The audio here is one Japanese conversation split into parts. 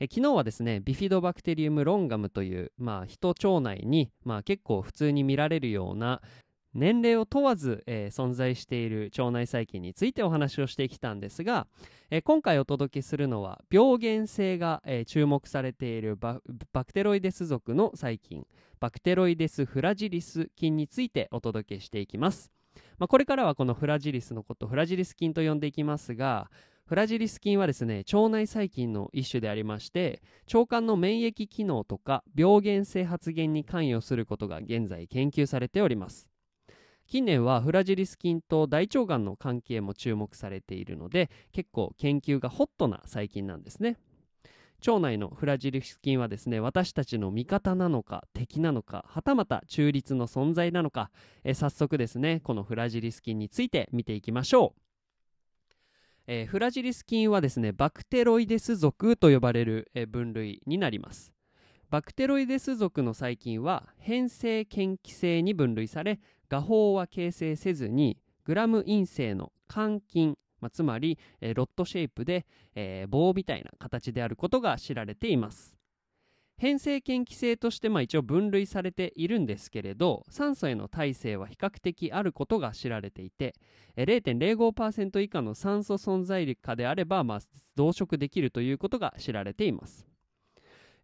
え昨日はですねビフィドバクテリウムロンガムという、まあ、人腸内に、まあ、結構普通に見られるような年齢を問わず、えー、存在している腸内細菌についてお話をしてきたんですが、えー、今回お届けするのは病原性が、えー、注目されているバクテロイデス属の細菌バクテロイデス・フラジリス菌についてお届けしていきます、まあ、これからはこのフラジリスのことフラジリス菌と呼んでいきますがフラジリス菌はですね腸内細菌の一種でありまして腸管の免疫機能とか病原性発現に関与することが現在研究されております。近年はフラジリス菌と大腸がんの関係も注目されているので結構研究がホットな細菌なんですね。腸内のフラジリス菌はですね私たちの味方なのか敵なのかはたまた中立の存在なのかえ早速ですねこのフラジリス菌について見ていきましょう。えー、フラジリス菌はですねバクテロイデス属と呼ばれる、えー、分類になります。バクテロイデス属の細菌は変性嫌気性に分類され画法は形成せずにグラム陰性の肝菌、まあ、つまり、えー、ロットシェイプで、えー、棒みたいな形であることが知られています。変性嫌気性としてまあ一応分類されているんですけれど酸素への耐性は比較的あることが知られていて0.05%以下の酸素存在下であればまあ増殖できるということが知られています。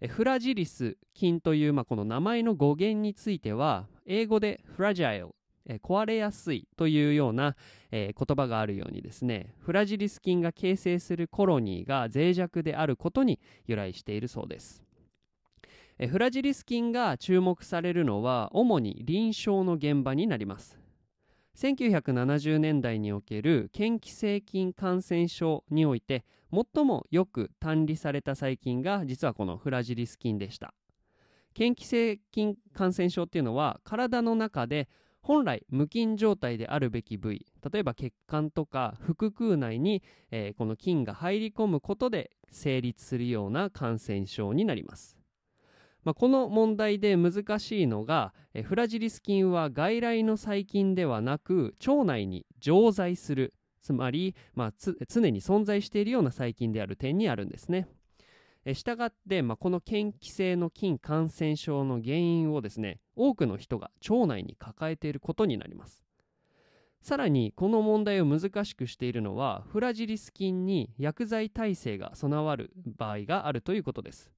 フラジリス菌という、まあ、この名前の語源については英語でフラジャイル、壊れやすいというような、えー、言葉があるようにですねフラジリス菌が形成するコロニーが脆弱であることに由来しているそうです、フラジリス菌が注目されるのは主に臨床の現場になります。1970年代における嫌気性菌感染症において最もよく単理された細菌が実はこのフラジリス菌でした。嫌気性菌感染症っていうのは体の中で本来無菌状態であるべき部位例えば血管とか腹腔内に、えー、この菌が入り込むことで成立するような感染症になります、まあ、この問題で難しいのが、え、フラジリス菌は外来の細菌ではなく腸内に常在する。つまり、まあ、常に存在しているような細菌である点にあるんですね。したがって、まあ、この嫌気性の菌感染症の原因をですね多くの人が腸内に抱えていることになります。さらにこの問題を難しくしているのはフラジリス菌に薬剤耐性が備わる場合があるということです。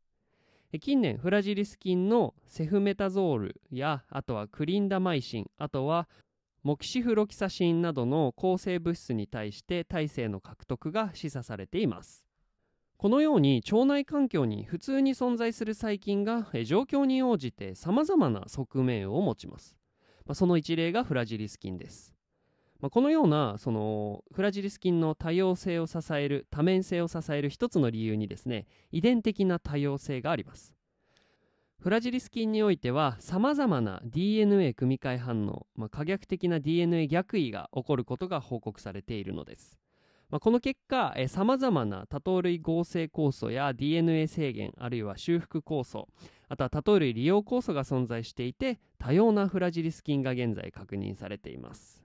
近年フラジリス菌のセフメタゾールやあとはクリンダマイシンあとはモキシフロキサシンなどの抗生物質に対して耐性の獲得が示唆されています。このように腸内環境に普通に存在する細菌が状況に応じてさまざまな側面を持ちます、まあ、その一例がフラジリス菌です、まあ、このようなそのフラジリス菌の多様性を支える多面性を支える一つの理由にですね遺伝的な多様性があります。フラジリス菌においてはさまざまな DNA 組み換え反応、まあ、可逆的な DNA 逆位が起こることが報告されているのです。まあ、この結果さまざまな多糖類合成酵素や DNA 制限あるいは修復酵素あとは多糖類利用酵素が存在していて多様なフラジリス菌が現在確認されています。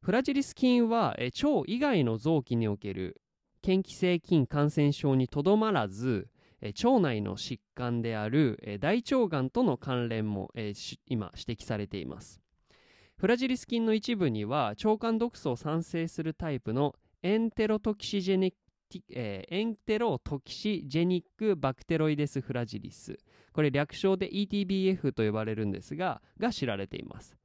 フラジリス菌は腸以外の臓器における嫌気性菌感染症にとどまらず腸内の疾患である大腸がんとの関連も今指摘されています。フラジリス菌の一部には腸管毒素を産生するタイプのエンテロトキシジェニックえー、エンテロトキシジェニックバクテロイデスフラジリス。これ略称で ETBF と呼ばれるんですがが知られています。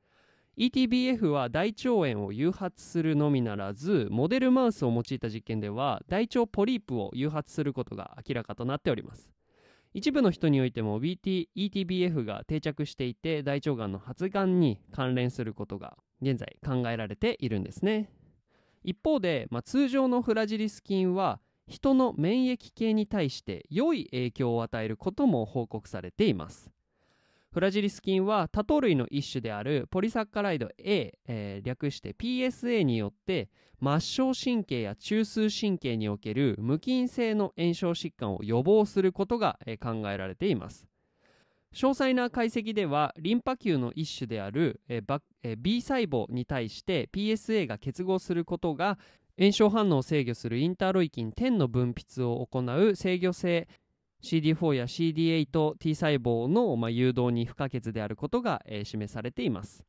ETBF は大腸炎を誘発するのみならずモデルマウスを用いた実験では大腸ポリープを誘発することが明らかとなっております。一部の人においても ETBF が定着していて大腸がんの発がんに関連することが現在考えられているんですね。一方で、まあ、通常のフラジリス菌は人の免疫系に対して良い影響を与えることも報告されています。フラジリス菌は多糖類の一種であるポリサッカライド A、えー、略して PSA によって末梢神経や中枢神経における無菌性の炎症疾患を予防することが、えー、考えられています。詳細な解析ではリンパ球の一種である、えーえー、B 細胞に対して PSA が結合することが炎症反応を制御するインターロイキン10の分泌を行う制御性 CD4 や CD8T 細胞の、まあ、誘導に不可欠であることが、えー、示されています。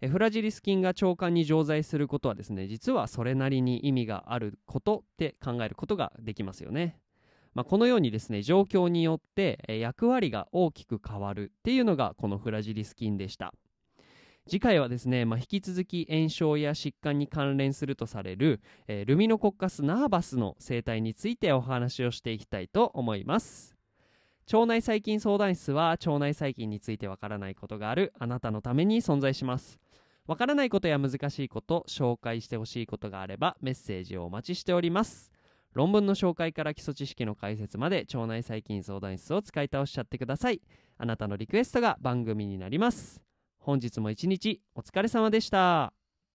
えフラジリス菌が腸管に常在することはですね実はそれなりに意味があることって考えることができますよね、まあ、このようにですね状況によってえ役割が大きく変わるっていうのがこのフラジリス菌でした。次回はですね、まあ、引き続き炎症や疾患に関連するとされる、えー、ルミノコッカスナーバスの生態についてお話をしていきたいと思います。腸内細菌相談室は腸内細菌についてわからないことがあるあなたのために存在します。わからないことや難しいこと紹介してほしいことがあればメッセージをお待ちしております。論文の紹介から基礎知識の解説まで腸内細菌相談室を使い倒しちゃってください。あなたのリクエストが番組になります。本日も一日お疲れ様でした。